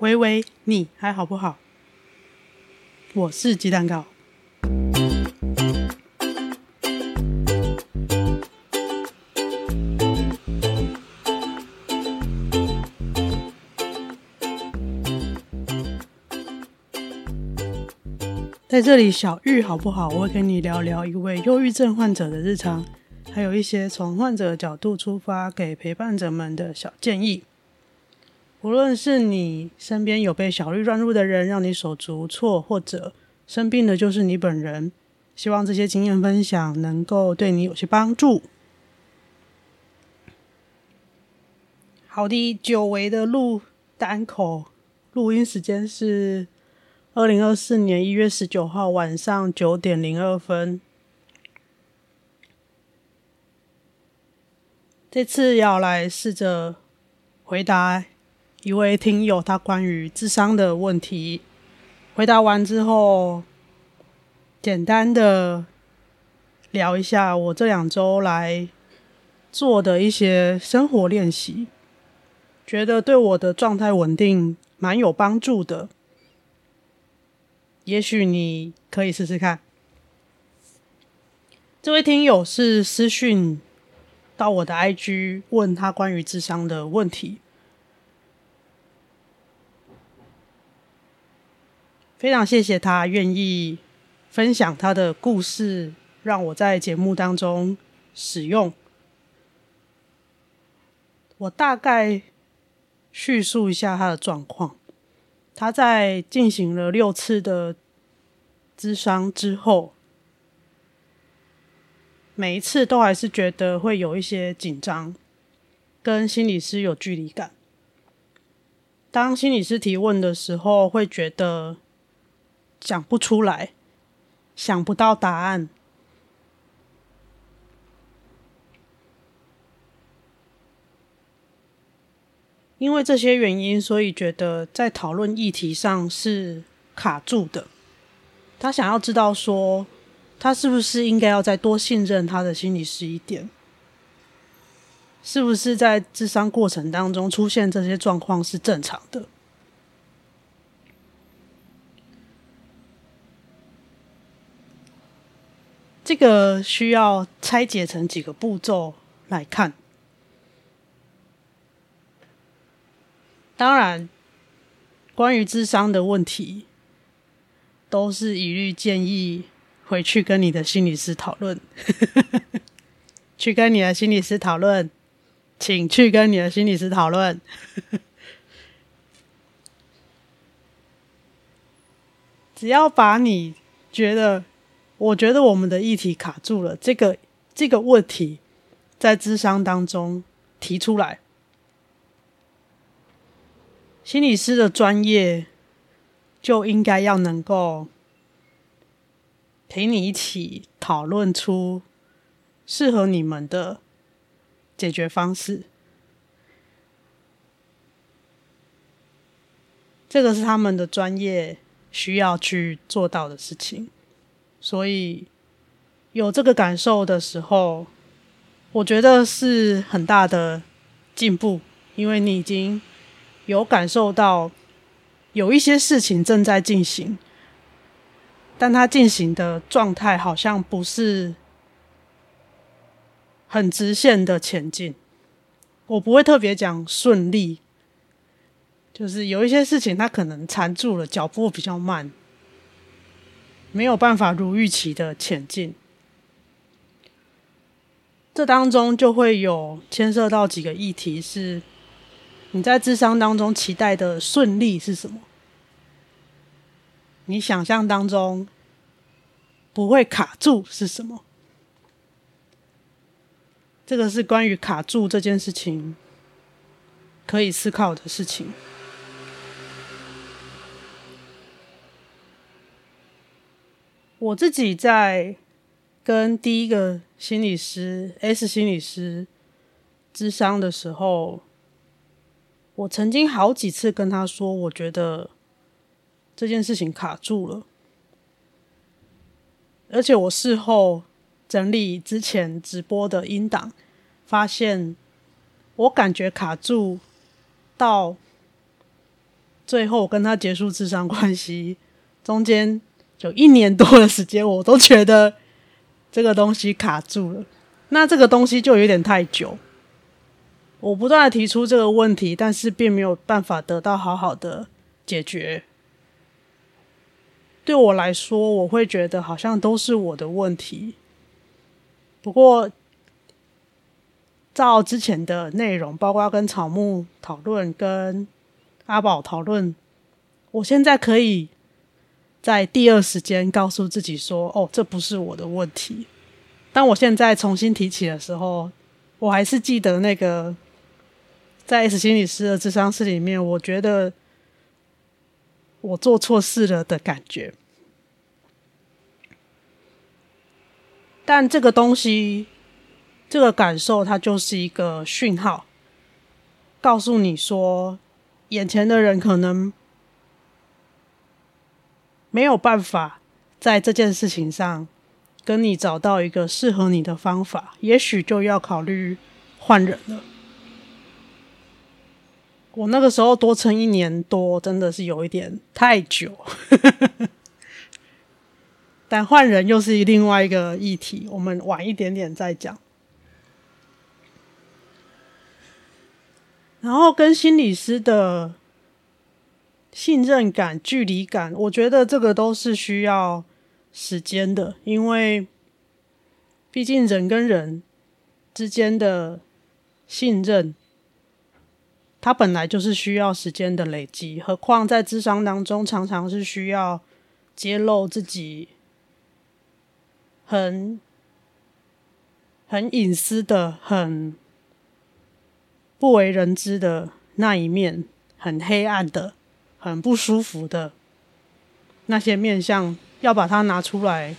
喂喂，你还好不好？我是鸡蛋糕。在这里，小玉好不好？我会跟你聊聊一位忧郁症患者的日常，还有一些从患者角度出发给陪伴者们的小建议。无论是你身边有被小绿乱入的人，让你手足无措，或者生病的就是你本人，希望这些经验分享能够对你有些帮助。好的，久违的录单口录音时间是。二零二四年一月十九号晚上九点零二分，这次要来试着回答一位听友他关于智商的问题。回答完之后，简单的聊一下我这两周来做的一些生活练习，觉得对我的状态稳定蛮有帮助的。也许你可以试试看。这位听友是私讯到我的 IG 问他关于智商的问题，非常谢谢他愿意分享他的故事，让我在节目当中使用。我大概叙述一下他的状况。他在进行了六次的咨商之后，每一次都还是觉得会有一些紧张，跟心理师有距离感。当心理师提问的时候，会觉得讲不出来，想不到答案。因为这些原因，所以觉得在讨论议题上是卡住的。他想要知道说，他是不是应该要再多信任他的心理师一点？是不是在智商过程当中出现这些状况是正常的？这个需要拆解成几个步骤来看。当然，关于智商的问题，都是一律建议回去跟你的心理师讨论，去跟你的心理师讨论，请去跟你的心理师讨论。只要把你觉得，我觉得我们的议题卡住了，这个这个问题在咨商当中提出来。心理师的专业就应该要能够陪你一起讨论出适合你们的解决方式。这个是他们的专业需要去做到的事情。所以有这个感受的时候，我觉得是很大的进步，因为你已经。有感受到有一些事情正在进行，但它进行的状态好像不是很直线的前进。我不会特别讲顺利，就是有一些事情它可能缠住了，脚步比较慢，没有办法如预期的前进。这当中就会有牵涉到几个议题是。你在智商当中期待的顺利是什么？你想象当中不会卡住是什么？这个是关于卡住这件事情可以思考的事情。我自己在跟第一个心理师 S 心理师咨商的时候。我曾经好几次跟他说，我觉得这件事情卡住了，而且我事后整理之前直播的音档，发现我感觉卡住到最后跟他结束咨商关系，中间有一年多的时间，我都觉得这个东西卡住了。那这个东西就有点太久。我不断的提出这个问题，但是并没有办法得到好好的解决。对我来说，我会觉得好像都是我的问题。不过，照之前的内容，包括跟草木讨论、跟阿宝讨论，我现在可以在第二时间告诉自己说：“哦，这不是我的问题。”当我现在重新提起的时候，我还是记得那个在 S 心理师的智商室里面，我觉得我做错事了的感觉。但这个东西，这个感受，它就是一个讯号，告诉你说，眼前的人可能没有办法在这件事情上跟你找到一个适合你的方法，也许就要考虑换人了。我那个时候多撑一年多，真的是有一点太久。但换人又是另外一个议题，我们晚一点点再讲。然后跟心理师的信任感、距离感，我觉得这个都是需要时间的，因为毕竟人跟人之间的信任，它本来就是需要时间的累积，何况在咨商当中，常常是需要揭露自己。很很隐私的、很不为人知的那一面，很黑暗的、很不舒服的那些面相，要把它拿出来，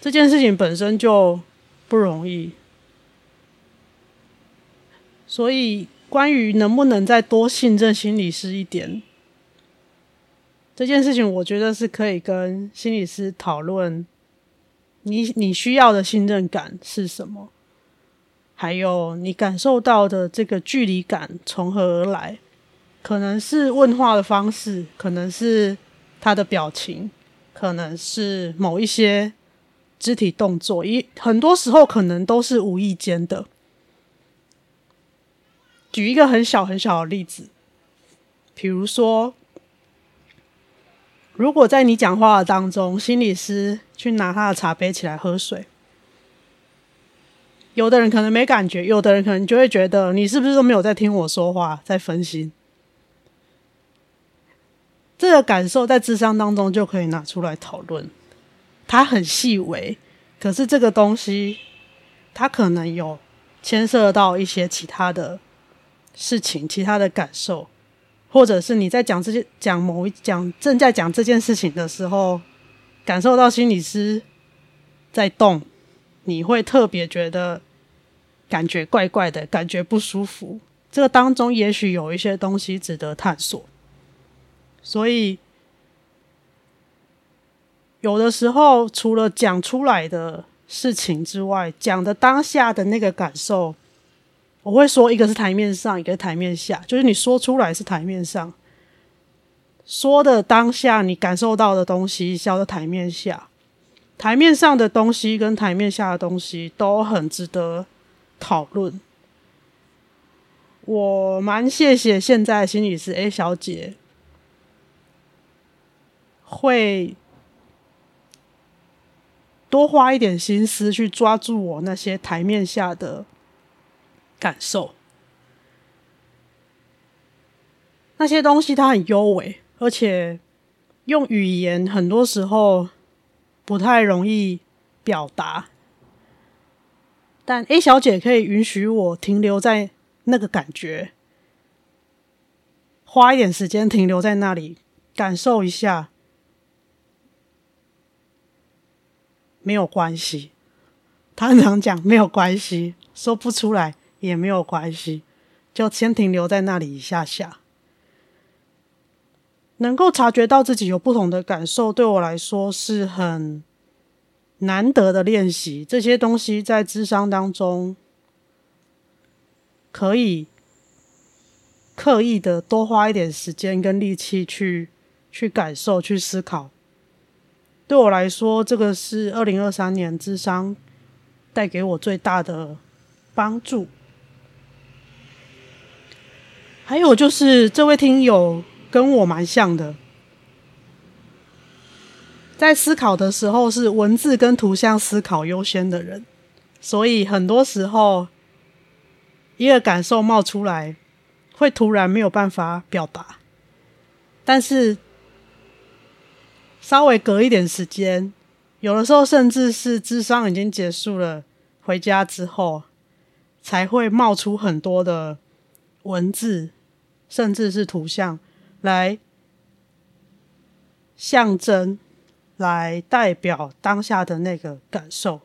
这件事情本身就不容易。所以，关于能不能再多信任心理师一点，这件事情，我觉得是可以跟心理师讨论。你你需要的信任感是什么？还有你感受到的这个距离感从何而来？可能是问话的方式，可能是他的表情，可能是某一些肢体动作，一很多时候可能都是无意间的。举一个很小很小的例子，比如说。如果在你讲话的当中，心理师去拿他的茶杯起来喝水，有的人可能没感觉，有的人可能就会觉得你是不是都没有在听我说话，在分心。这个感受在智商当中就可以拿出来讨论，它很细微，可是这个东西它可能有牵涉到一些其他的事情，其他的感受。或者是你在讲这些讲某一讲正在讲这件事情的时候，感受到心理师在动，你会特别觉得感觉怪怪的，感觉不舒服。这个当中也许有一些东西值得探索。所以有的时候，除了讲出来的事情之外，讲的当下的那个感受。我会说，一个是台面上，一个是台面下，就是你说出来是台面上，说的当下你感受到的东西，叫做台面下。台面上的东西跟台面下的东西都很值得讨论。我蛮谢谢现在心理师 A 小姐会多花一点心思去抓住我那些台面下的。感受那些东西，它很优美，而且用语言很多时候不太容易表达。但 A 小姐可以允许我停留在那个感觉，花一点时间停留在那里，感受一下，没有关系。他很常讲没有关系，说不出来。也没有关系，就先停留在那里一下下。能够察觉到自己有不同的感受，对我来说是很难得的练习。这些东西在智商当中可以刻意的多花一点时间跟力气去去感受、去思考。对我来说，这个是二零二三年智商带给我最大的帮助。还有就是，这位听友跟我蛮像的，在思考的时候是文字跟图像思考优先的人，所以很多时候一个感受冒出来，会突然没有办法表达，但是稍微隔一点时间，有的时候甚至是智商已经结束了，回家之后才会冒出很多的文字，甚至是图像来象征，来代表当下的那个感受。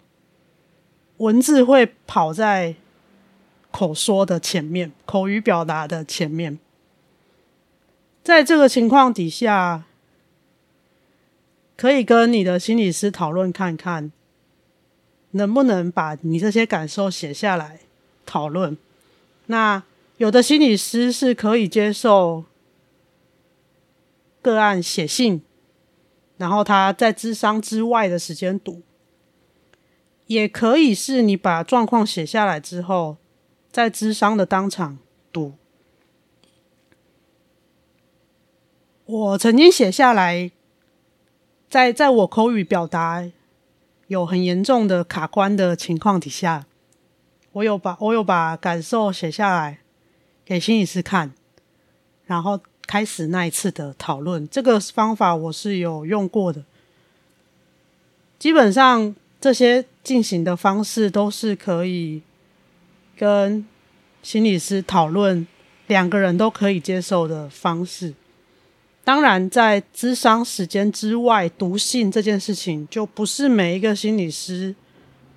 文字会跑在口说的前面，口语表达的前面。在这个情况底下，可以跟你的心理师讨论看看，能不能把你这些感受写下来讨论。那有的心理师是可以接受个案写信，然后他在咨商之外的时间读，也可以是你把状况写下来之后，在咨商的当场读。我曾经写下来，在在我口语表达有很严重的卡关的情况底下，我有把我有把感受写下来给心理师看，然后开始那一次的讨论。这个方法我是有用过的，基本上这些进行的方式都是可以。跟心理师讨论，两个人都可以接受的方式。当然，在咨商时间之外，读信这件事情就不是每一个心理师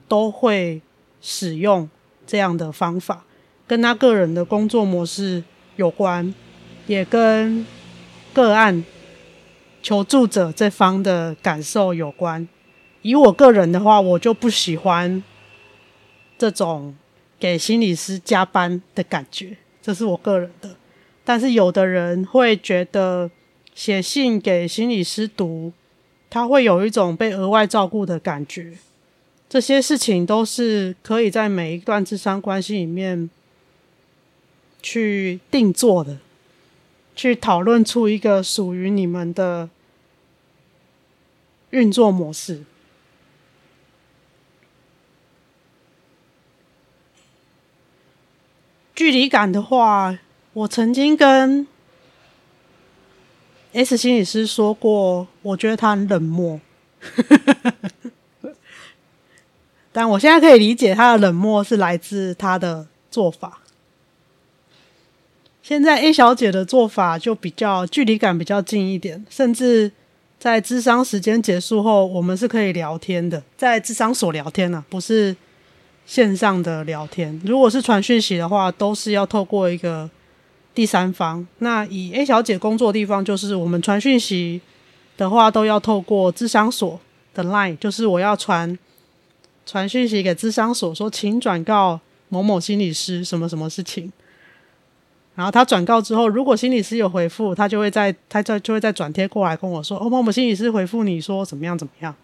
都会使用这样的方法，跟他个人的工作模式有关，也跟个案求助者这方的感受有关。以我个人的话，我就不喜欢这种。给心理师加班的感觉，这是我个人的。但是有的人会觉得写信给心理师读，他会有一种被额外照顾的感觉。这些事情都是可以在每一段咨商关系里面去定做的，去讨论出一个属于你们的运作模式。距离感的话，我曾经跟 S 心理师说过，我觉得他很冷漠。但我现在可以理解他的冷漠是来自他的做法。现在 A 小姐的做法就比较距离感比较近一点，甚至在咨商时间结束后，我们是可以聊天的，在智商所聊天呢、啊，不是。线上的聊天，如果是传讯息的话，都是要透过一个第三方。那以 A 小姐工作的地方，就是我们传讯息的话，都要透过咨商所的 line，就是我要传传讯息给咨商所，说请转告某某心理师什么什么事情。然后他转告之后，如果心理师有回复，他就会再他就就会再转贴过来跟我说，哦，某某心理师回复你说怎么样怎么样。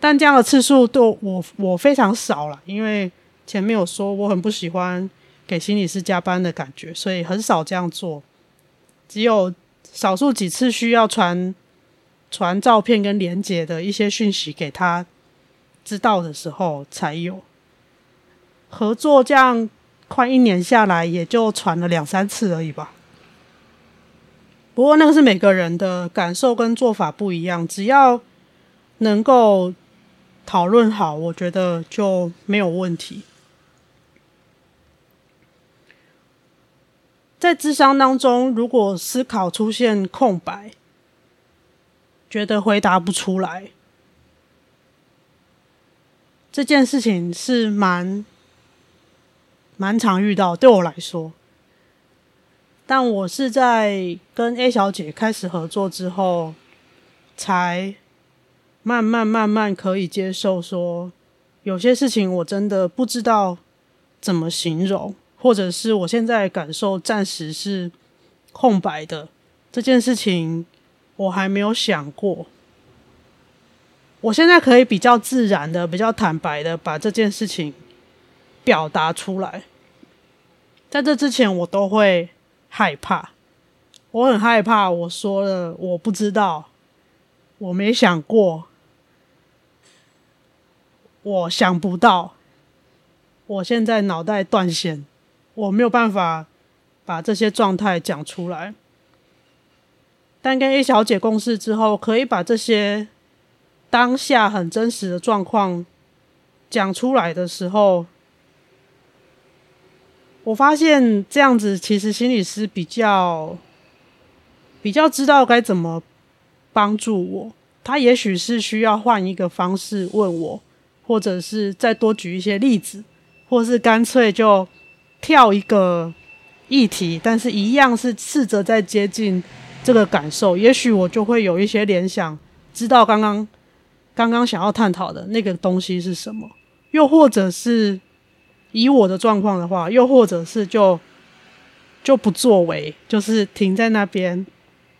但这样的次数对我我非常少了，因为前面有说我很不喜欢给心理师加班的感觉，所以很少这样做。只有少数几次需要传传照片跟连结的一些讯息给他知道的时候才有。合作这样快一年下来，也就传了两三次而已吧。不过那个是每个人的感受跟做法不一样，只要能够。讨论好，我觉得就没有问题。在智商当中，如果思考出现空白，觉得回答不出来，这件事情是蛮蛮常遇到，对我来说。但我是在跟 A 小姐开始合作之后，才。慢慢慢慢可以接受，说有些事情我真的不知道怎么形容，或者是我现在感受暂时是空白的这件事情，我还没有想过。我现在可以比较自然的、比较坦白的把这件事情表达出来。在这之前，我都会害怕，我很害怕。我说了，我不知道，我没想过，我想不到。我现在脑袋断线，我没有办法把这些状态讲出来。但跟 A 小姐共事之后，可以把这些当下很真实的状况讲出来的时候，我发现这样子其实心理师比较比较知道该怎么帮助我。他也许是需要换一个方式问我，或者是再多举一些例子。或是干脆就跳一个议题，但是一样是试着在接近这个感受，也许我就会有一些联想，知道刚刚刚刚想要探讨的那个东西是什么。又或者是以我的状况的话，又或者是就就不作为，就是停在那边，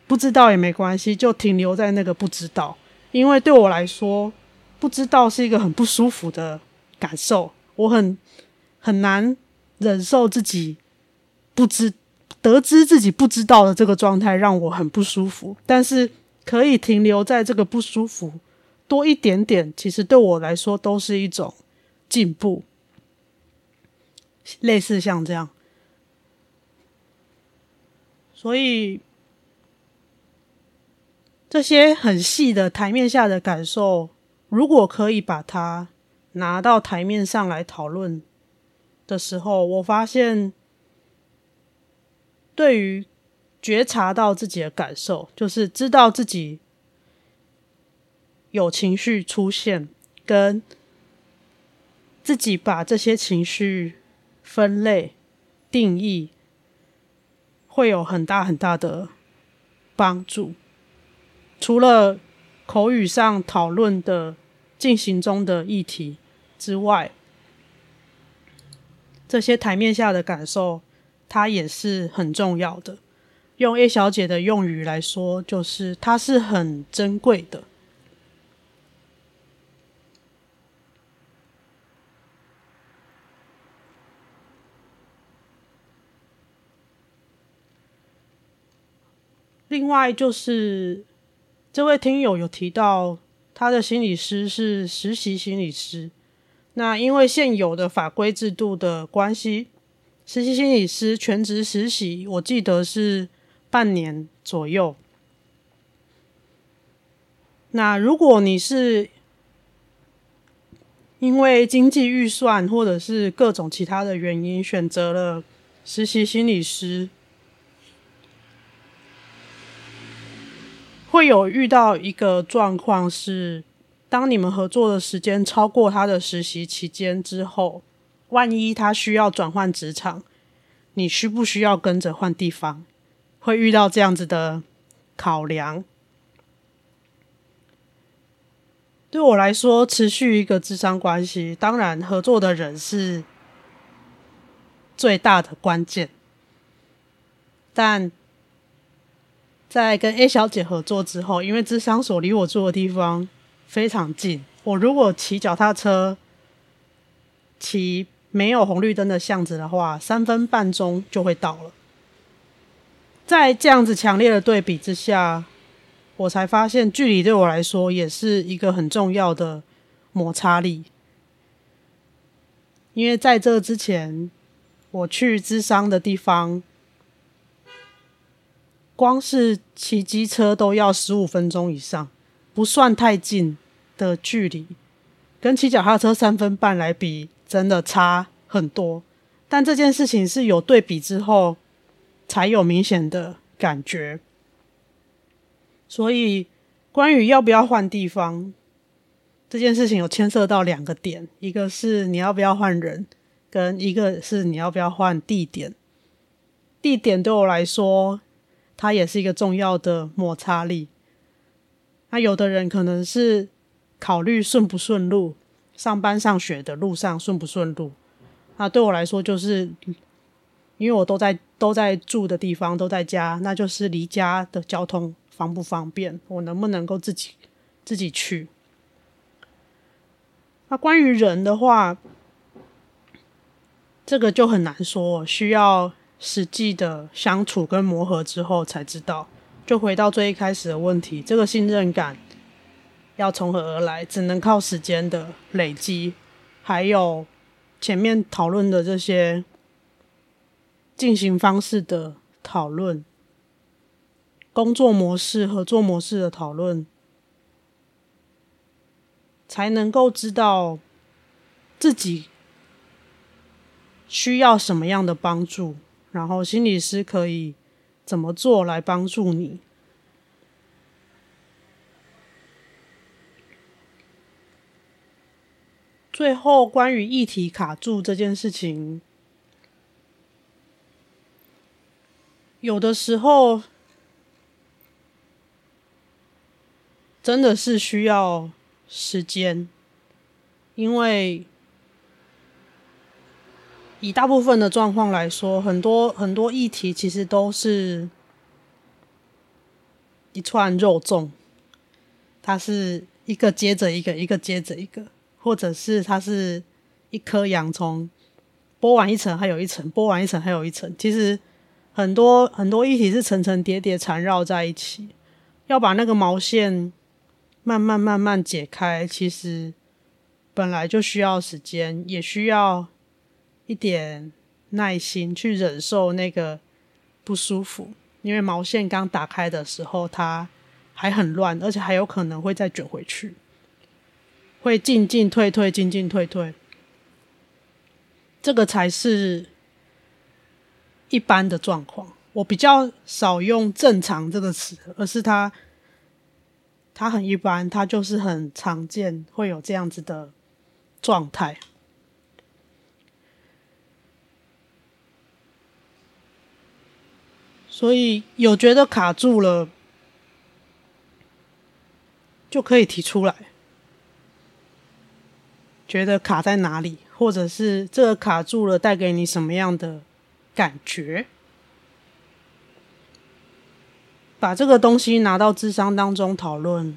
不知道也没关系，就停留在那个不知道。因为对我来说，不知道是一个很不舒服的感受，我很。很难忍受自己不知得知自己不知道的这个状态，让我很不舒服。但是可以停留在这个不舒服多一点点，其实对我来说都是一种进步。类似像这样，所以这些很细的台面下的感受，如果可以把它拿到台面上来讨论。的时候，我发现，对于觉察到自己的感受，就是知道自己有情绪出现，跟自己把这些情绪分类、定义，会有很大很大的帮助。除了口语上讨论的进行中的议题之外，这些台面下的感受，它也是很重要的。用 A 小姐的用语来说，就是它是很珍贵的。另外，就是这位听友有提到，他的心理师是实习心理师。那因为现有的法规制度的关系，实习心理师全职实习，我记得是半年左右。那如果你是因为经济预算或者是各种其他的原因选择了实习心理师，会有遇到一个状况是。当你们合作的时间超过他的实习期间之后，万一他需要转换职场，你需不需要跟着换地方？会遇到这样子的考量。对我来说，持续一个智商关系，当然合作的人是最大的关键。但在跟 A 小姐合作之后，因为智商所离我住的地方。非常近。我如果骑脚踏车，骑没有红绿灯的巷子的话，三分半钟就会到了。在这样子强烈的对比之下，我才发现距离对我来说也是一个很重要的摩擦力。因为在这之前，我去咨商的地方，光是骑机车都要十五分钟以上。不算太近的距离，跟骑脚踏车三分半来比，真的差很多。但这件事情是有对比之后才有明显的感觉。所以，关于要不要换地方这件事情，有牵涉到两个点：一个是你要不要换人，跟一个是你要不要换地点。地点对我来说，它也是一个重要的摩擦力。那有的人可能是考虑顺不顺路，上班上学的路上顺不顺路。那对我来说就是因为我都在都在住的地方都在家，那就是离家的交通方不方便，我能不能够自己自己去？那关于人的话，这个就很难说，需要实际的相处跟磨合之后才知道。就回到最一开始的问题，这个信任感要从何而来？只能靠时间的累积，还有前面讨论的这些进行方式的讨论、工作模式、合作模式的讨论，才能够知道自己需要什么样的帮助，然后心理师可以怎么做来帮助你？最后，关于议题卡住这件事情，有的时候真的是需要时间，因为以大部分的状况来说，很多很多议题其实都是一串肉粽，它是一个接着一个，一个接着一个。或者是它是一颗洋葱，剥完一层还有一层，剥完一层还有一层。其实很多很多议题是层层叠叠缠绕在一起，要把那个毛线慢慢慢慢解开，其实本来就需要时间，也需要一点耐心去忍受那个不舒服。因为毛线刚打开的时候，它还很乱，而且还有可能会再卷回去。会进进退退，进进退退，这个才是一般的状况。我比较少用“正常”这个词，而是它，它很一般，它就是很常见，会有这样子的状态。所以有觉得卡住了，就可以提出来。觉得卡在哪里，或者是这个卡住了，带给你什么样的感觉？把这个东西拿到智商当中讨论。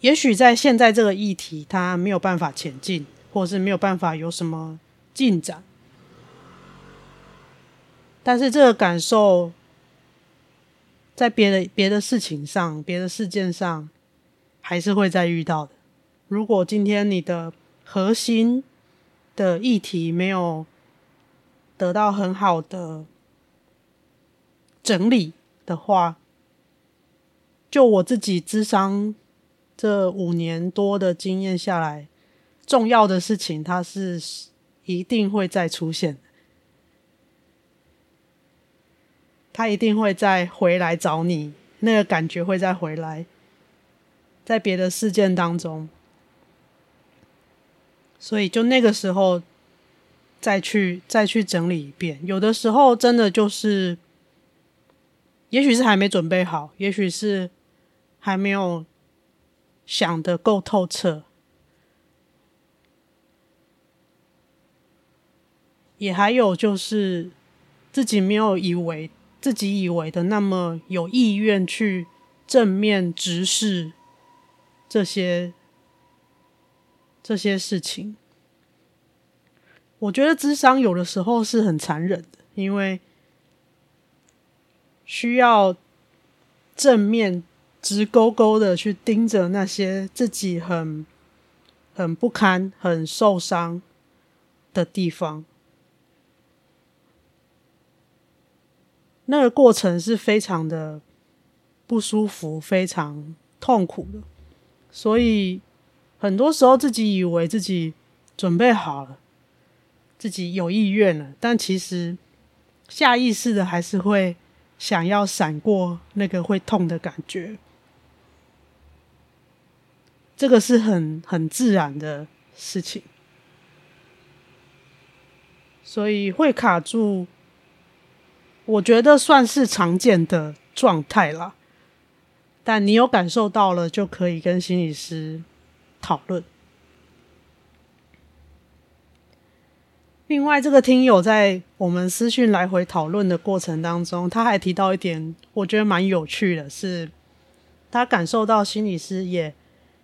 也许在现在这个议题，它没有办法前进，或者是没有办法有什么进展。但是这个感受，在别的别的事情上，别的事件上。还是会再遇到的。如果今天你的核心的议题没有得到很好的整理的话，就我自己智商这五年多的经验下来，重要的事情它是一定会再出现，他一定会再回来找你，那个感觉会再回来。在别的事件当中，所以就那个时候再去再去整理一遍。有的时候真的就是，也许是还没准备好，也许是还没有想得够透彻，也还有就是自己没有以为自己以为的那么有意愿去正面直视。这些这些事情，我觉得智商有的时候是很残忍的，因为需要正面直勾勾的去盯着那些自己很很不堪、很受伤的地方，那个过程是非常的不舒服、非常痛苦的。所以，很多时候自己以为自己准备好了，自己有意愿了，但其实下意识的还是会想要闪过那个会痛的感觉。这个是很很自然的事情，所以会卡住，我觉得算是常见的状态啦。但你有感受到了，就可以跟心理师讨论。另外，这个听友在我们私讯来回讨论的过程当中，他还提到一点，我觉得蛮有趣的是，他感受到心理师也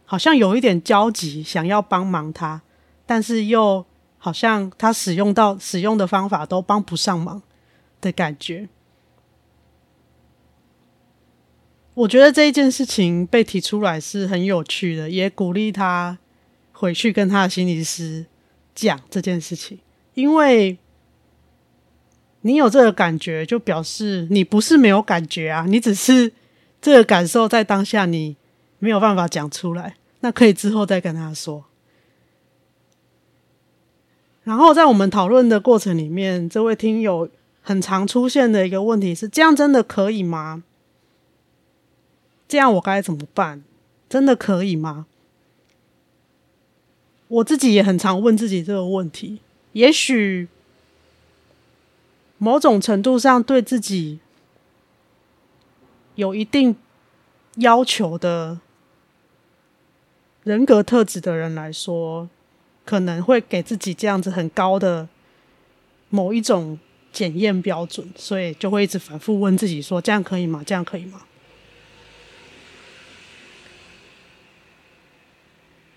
好像有一点焦急，想要帮忙他，但是又好像他使用到使用的方法都帮不上忙的感觉。我觉得这一件事情被提出来是很有趣的，也鼓励他回去跟他的心理师讲这件事情。因为你有这个感觉，就表示你不是没有感觉啊，你只是这个感受在当下你没有办法讲出来，那可以之后再跟他说。然后在我们讨论的过程里面，这位听友很常出现的一个问题是：这样真的可以吗？这样我该怎么办？真的可以吗？我自己也很常问自己这个问题。也许某种程度上对自己有一定要求的人格特质的人来说，可能会给自己这样子很高的某一种检验标准，所以就会一直反复问自己说：这样可以吗？这样可以吗？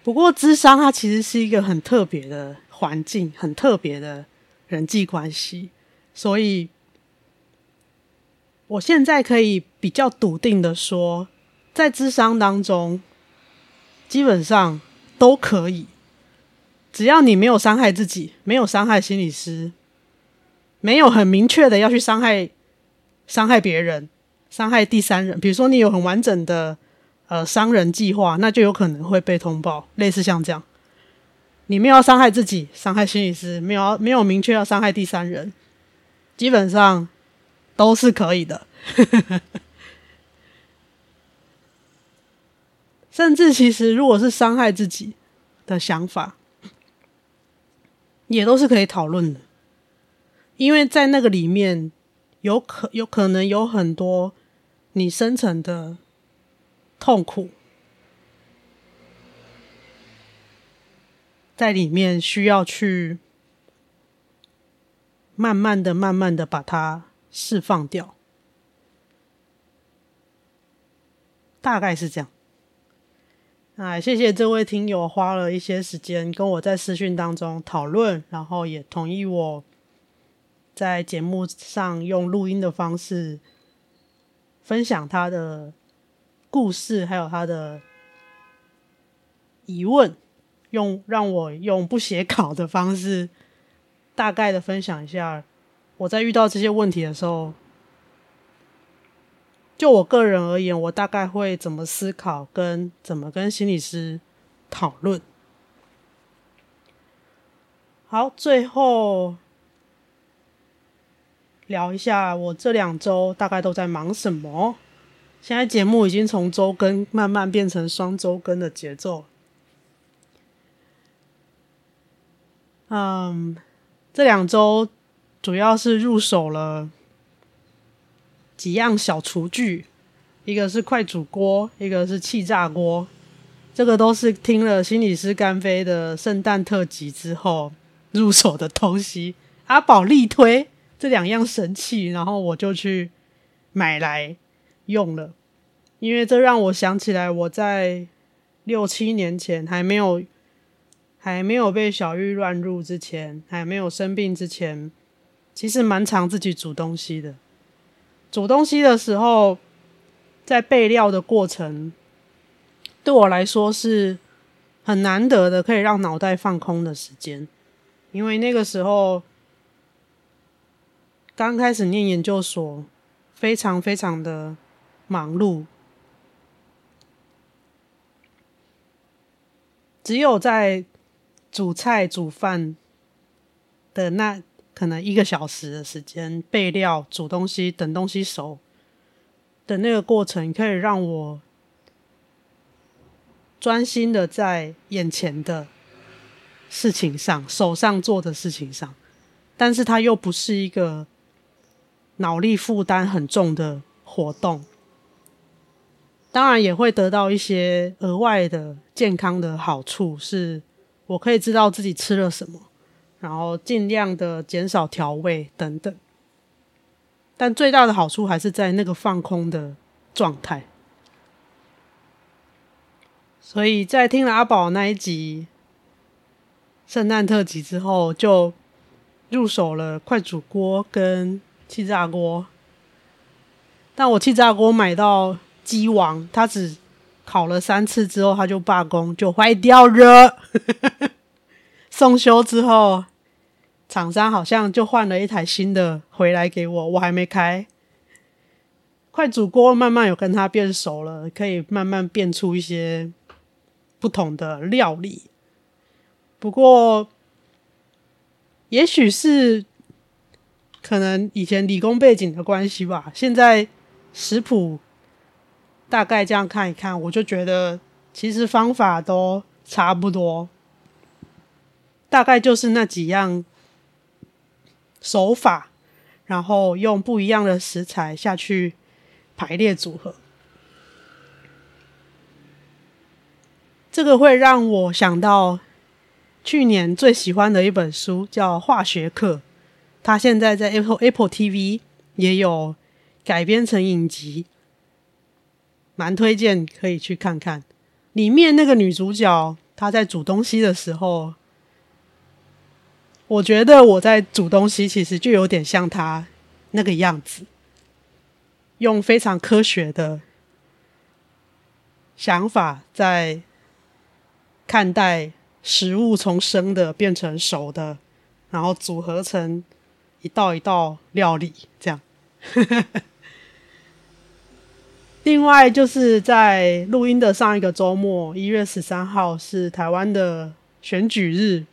不过，智商它其实是一个很特别的。环境很特别的人际关系，所以我现在可以比较笃定的说，在智商当中，基本上都可以，只要你没有伤害自己，没有伤害心理师，没有很明确的要去伤害伤害别人、伤害第三人，比如说你有很完整的呃伤人计划，那就有可能会被通报，类似像这样。你没有要伤害自己，伤害心理师，没有没有明确要伤害第三人，基本上都是可以的。甚至其实，如果是伤害自己的想法，也都是可以讨论的，因为在那个里面，有可有可能有很多你深层的痛苦。在里面需要去慢慢的、慢慢的把它释放掉，大概是这样。哎，谢谢这位听友花了一些时间跟我在私讯当中讨论，然后也同意我在节目上用录音的方式分享他的故事，还有他的疑问。用让我用不写稿的方式，大概的分享一下，我在遇到这些问题的时候，就我个人而言，我大概会怎么思考，跟怎么跟心理师讨论。好，最后聊一下我这两周大概都在忙什么。现在节目已经从周更慢慢变成双周更的节奏。嗯，这两周主要是入手了几样小厨具，一个是快煮锅，一个是气炸锅。这个都是听了心理师干飞的圣诞特辑之后入手的东西。阿宝力推这两样神器，然后我就去买来用了，因为这让我想起来我在六七年前还没有。还没有被小玉乱入之前，还没有生病之前，其实蛮常自己煮东西的。煮东西的时候，在备料的过程，对我来说是很难得的，可以让脑袋放空的时间。因为那个时候刚开始念研究所，非常非常的忙碌，只有在煮菜煮饭的那可能一个小时的时间，备料、煮东西、等东西熟的那个过程，可以让我专心的在眼前的事情上、手上做的事情上，但是它又不是一个脑力负担很重的活动，当然也会得到一些额外的健康的好处是。我可以知道自己吃了什么，然后尽量的减少调味等等。但最大的好处还是在那个放空的状态。所以在听了阿宝那一集圣诞特辑之后，就入手了快煮锅跟气炸锅。但我气炸锅买到鸡王，它只烤了三次之后，它就罢工，就坏掉了。送修之后，厂商好像就换了一台新的回来给我，我还没开。快煮锅慢慢有跟它变熟了，可以慢慢变出一些不同的料理。不过，也许是可能以前理工背景的关系吧，现在。食谱大概这样看一看，我就觉得其实方法都差不多，大概就是那几样手法，然后用不一样的食材下去排列组合。这个会让我想到去年最喜欢的一本书，叫《化学课》，它现在在 Apple Apple TV 也有。改编成影集，蛮推荐可以去看看。里面那个女主角她在煮东西的时候，我觉得我在煮东西其实就有点像她那个样子，用非常科学的想法在看待食物从生的变成熟的，然后组合成一道一道料理，这样。另外，就是在录音的上一个周末，一月十三号是台湾的选举日。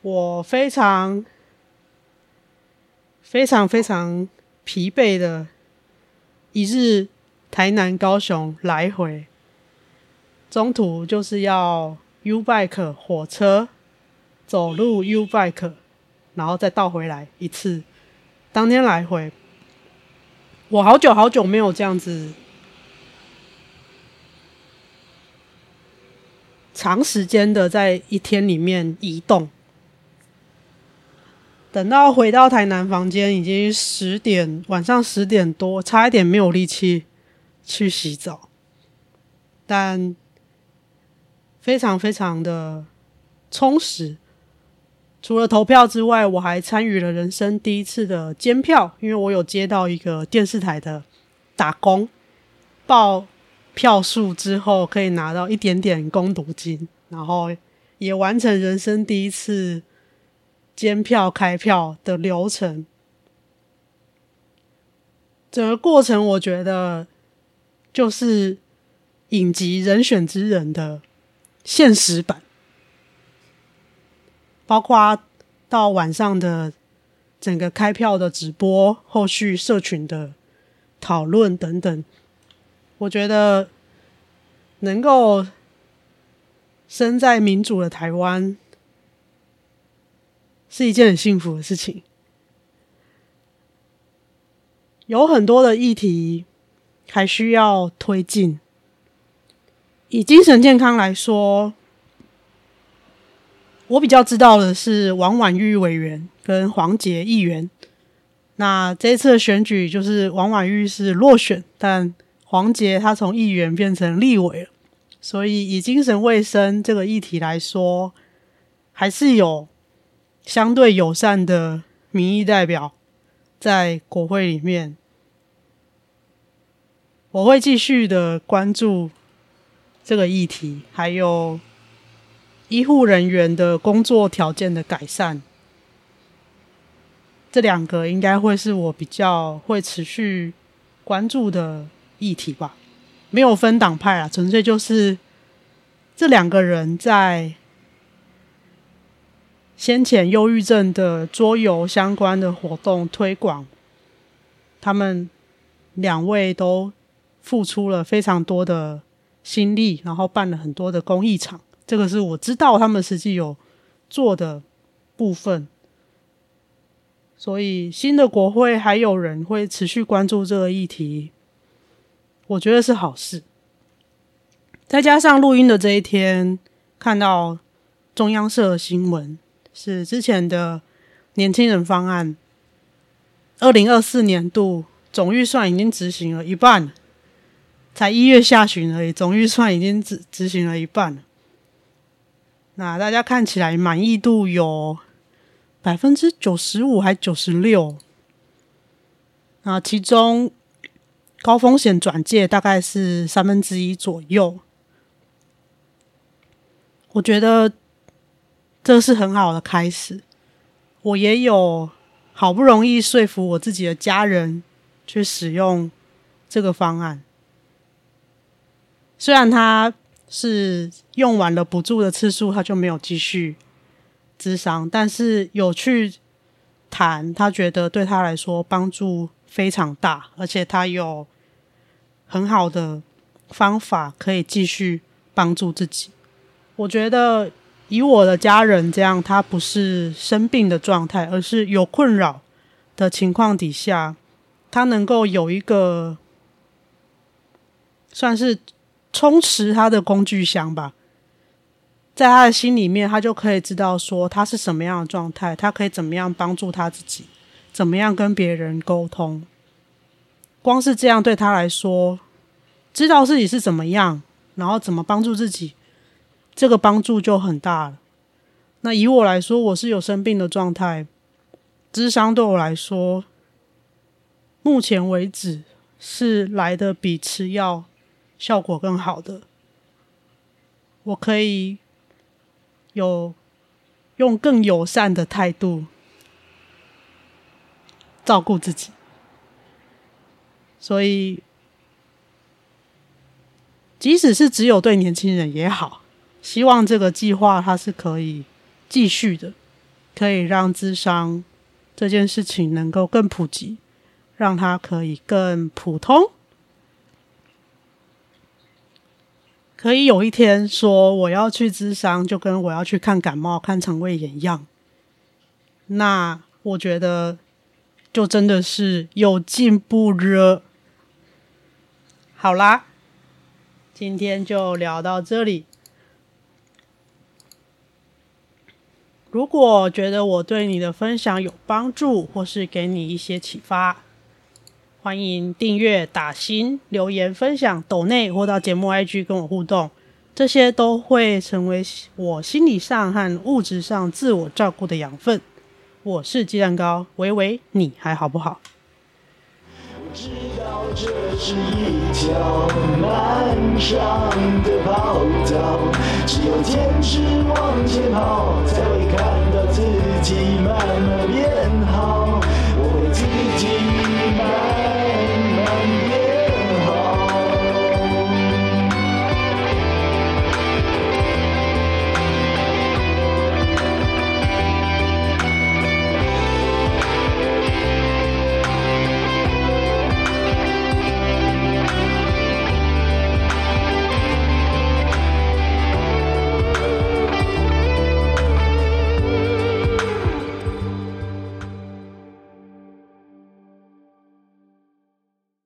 我非常、非常、非常疲惫的一日台南、高雄来回，中途就是要 U bike 火车，走路 U bike，然后再倒回来一次，当天来回。我好久好久没有这样子长时间的在一天里面移动。等到回到台南房间，已经十点，晚上十点多，差一点没有力气去洗澡，但非常非常的充实。除了投票之外，我还参与了人生第一次的监票，因为我有接到一个电视台的打工，报票数之后可以拿到一点点工读金，然后也完成人生第一次监票开票的流程。整个过程我觉得就是影集《人选之人》的现实版。包括到晚上的整个开票的直播，后续社群的讨论等等，我觉得能够生在民主的台湾是一件很幸福的事情。有很多的议题还需要推进，以精神健康来说。我比较知道的是王婉玉委员跟黄杰议员。那这次的选举就是王婉玉是落选，但黄杰他从议员变成立委了，所以以精神卫生这个议题来说，还是有相对友善的民意代表在国会里面。我会继续的关注这个议题，还有。医护人员的工作条件的改善，这两个应该会是我比较会持续关注的议题吧。没有分党派啊，纯粹就是这两个人在先前忧郁症的桌游相关的活动推广，他们两位都付出了非常多的心力，然后办了很多的公益场。这个是我知道他们实际有做的部分，所以新的国会还有人会持续关注这个议题，我觉得是好事。再加上录音的这一天，看到中央社的新闻，是之前的年轻人方案，二零二四年度总预算已经执行了一半，才一月下旬而已，总预算已经执执行了一半。那大家看起来满意度有百分之九十五还九十六？那其中高风险转介大概是三分之一左右。我觉得这是很好的开始。我也有好不容易说服我自己的家人去使用这个方案，虽然他是用完了补助的次数，他就没有继续咨商，但是有去谈，他觉得对他来说帮助非常大，而且他有很好的方法可以继续帮助自己。我觉得以我的家人这样，他不是生病的状态，而是有困扰的情况底下，他能够有一个算是充实他的工具箱吧，在他的心里面，他就可以知道说他是什么样的状态，他可以怎么样帮助他自己，怎么样跟别人沟通。光是这样对他来说，知道自己是怎么样，然后怎么帮助自己。这个帮助就很大了。那以我来说，我是有生病的状态，智商对我来说，目前为止是来得比吃药效果更好的。我可以有用更友善的态度照顾自己，所以即使是只有对年轻人也好。希望这个计划它是可以继续的，可以让智商这件事情能够更普及，让它可以更普通，可以有一天说我要去咨商，就跟我要去看感冒、看肠胃炎一样。那我觉得就真的是有进步了。好啦，今天就聊到这里。如果觉得我对你的分享有帮助，或是给你一些启发，欢迎订阅、打星、留言、分享、抖内或到节目 IG 跟我互动，这些都会成为我心理上和物质上自我照顾的养分。我是鸡蛋糕，喂喂，你还好不好？知道这是一条漫长的跑道，只有坚持往前跑，才会看到自己慢慢变好。